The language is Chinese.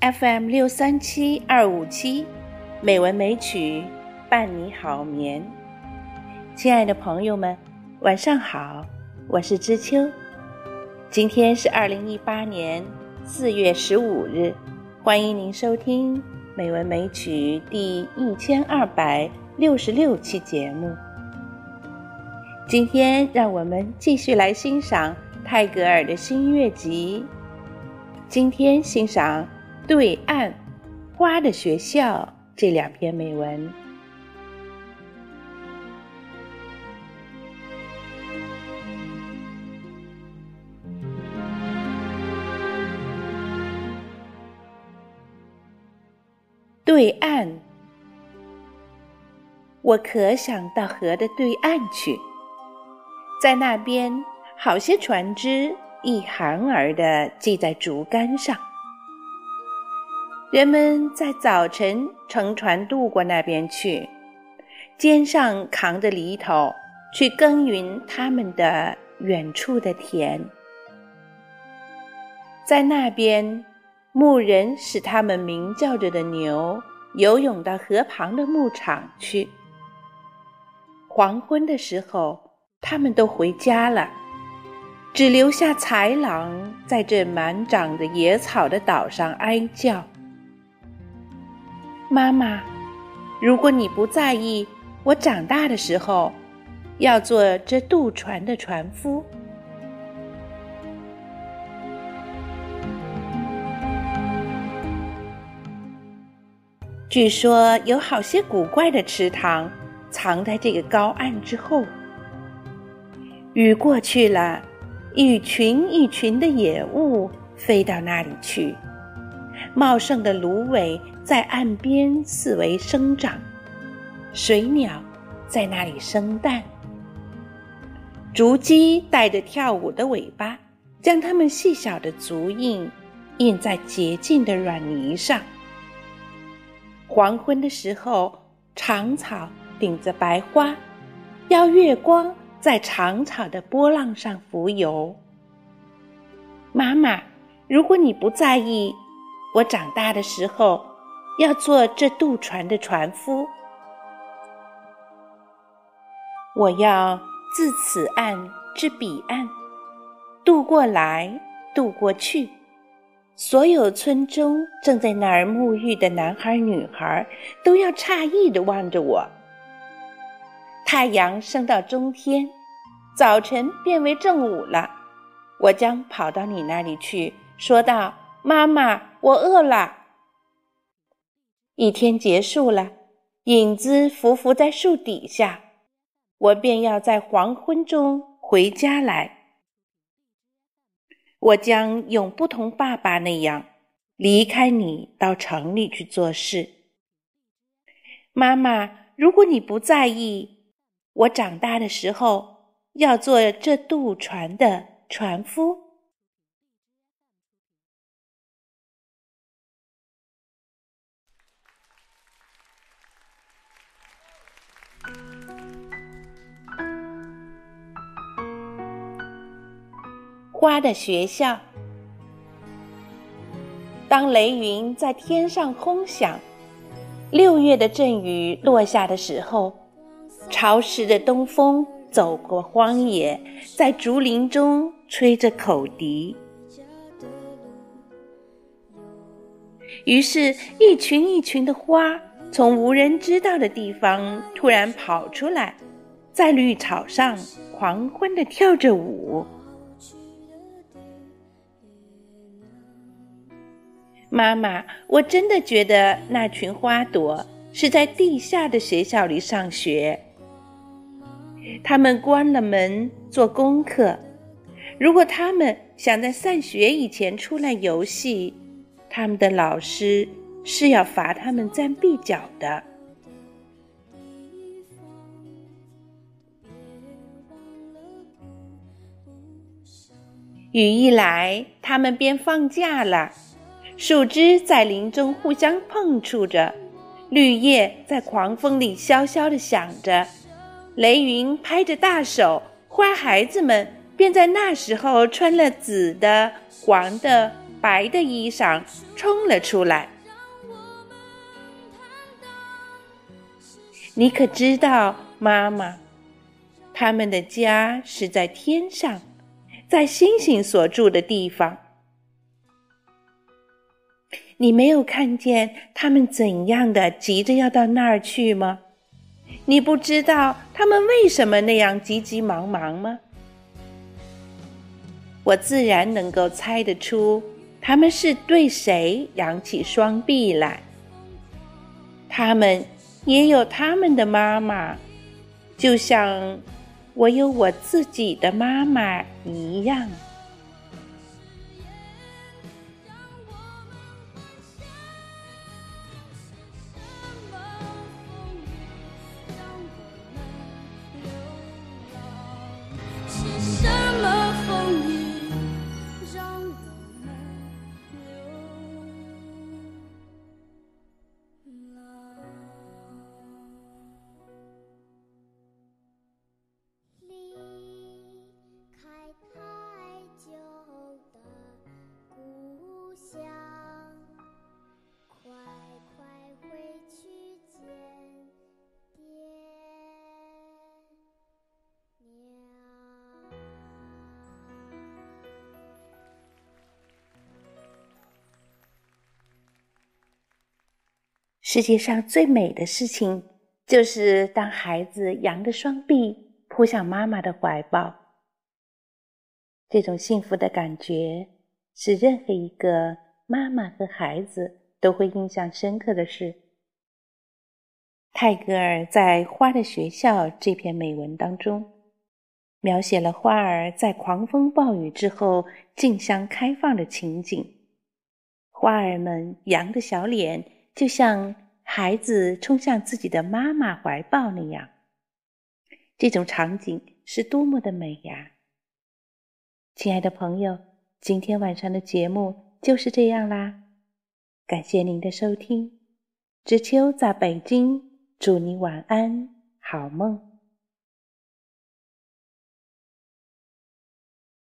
FM 六三七二五七，美文美曲伴你好眠。亲爱的朋友们，晚上好，我是知秋。今天是二零一八年四月十五日，欢迎您收听《美文美曲》第一千二百六十六期节目。今天，让我们继续来欣赏泰戈尔的新月集。今天欣赏。对岸，花的学校这两篇美文。对岸，我可想到河的对岸去，在那边，好些船只一行儿的系在竹竿上。人们在早晨乘船渡过那边去，肩上扛着犁头去耕耘他们的远处的田。在那边，牧人使他们鸣叫着的牛游泳到河旁的牧场去。黄昏的时候，他们都回家了，只留下豺狼在这满长着野草的岛上哀叫。妈妈，如果你不在意，我长大的时候要做这渡船的船夫。据说有好些古怪的池塘藏在这个高岸之后。雨过去了，一群一群的野物飞到那里去。茂盛的芦苇在岸边四围生长，水鸟在那里生蛋。竹鸡带着跳舞的尾巴，将它们细小的足印印在洁净的软泥上。黄昏的时候，长草顶着白花，邀月光在长草的波浪上浮游。妈妈，如果你不在意。我长大的时候，要做这渡船的船夫。我要自此岸至彼岸，渡过来，渡过去。所有村中正在那儿沐浴的男孩女孩，都要诧异的望着我。太阳升到中天，早晨变为正午了。我将跑到你那里去，说道：“妈妈。”我饿了。一天结束了，影子伏伏在树底下，我便要在黄昏中回家来。我将永不同爸爸那样离开你，到城里去做事。妈妈，如果你不在意，我长大的时候要做这渡船的船夫。花的学校。当雷云在天上轰响，六月的阵雨落下的时候，潮湿的东风走过荒野，在竹林中吹着口笛。于是，一群一群的花从无人知道的地方突然跑出来，在绿草上狂欢的跳着舞。妈妈，我真的觉得那群花朵是在地下的学校里上学。他们关了门做功课。如果他们想在散学以前出来游戏，他们的老师是要罚他们站壁脚的。雨一来，他们便放假了。树枝在林中互相碰触着，绿叶在狂风里萧萧地响着，雷云拍着大手，花孩子们便在那时候穿了紫的、黄的、白的衣裳冲了出来。你可知道，妈妈，他们的家是在天上，在星星所住的地方。你没有看见他们怎样的急着要到那儿去吗？你不知道他们为什么那样急急忙忙吗？我自然能够猜得出，他们是对谁扬起双臂来。他们也有他们的妈妈，就像我有我自己的妈妈一样。世界上最美的事情，就是当孩子扬着双臂扑向妈妈的怀抱。这种幸福的感觉，是任何一个妈妈和孩子都会印象深刻的事。泰戈尔在《花的学校》这篇美文当中，描写了花儿在狂风暴雨之后竞相开放的情景，花儿们扬着小脸。就像孩子冲向自己的妈妈怀抱那样，这种场景是多么的美呀！亲爱的朋友，今天晚上的节目就是这样啦，感谢您的收听，知秋在北京，祝你晚安，好梦。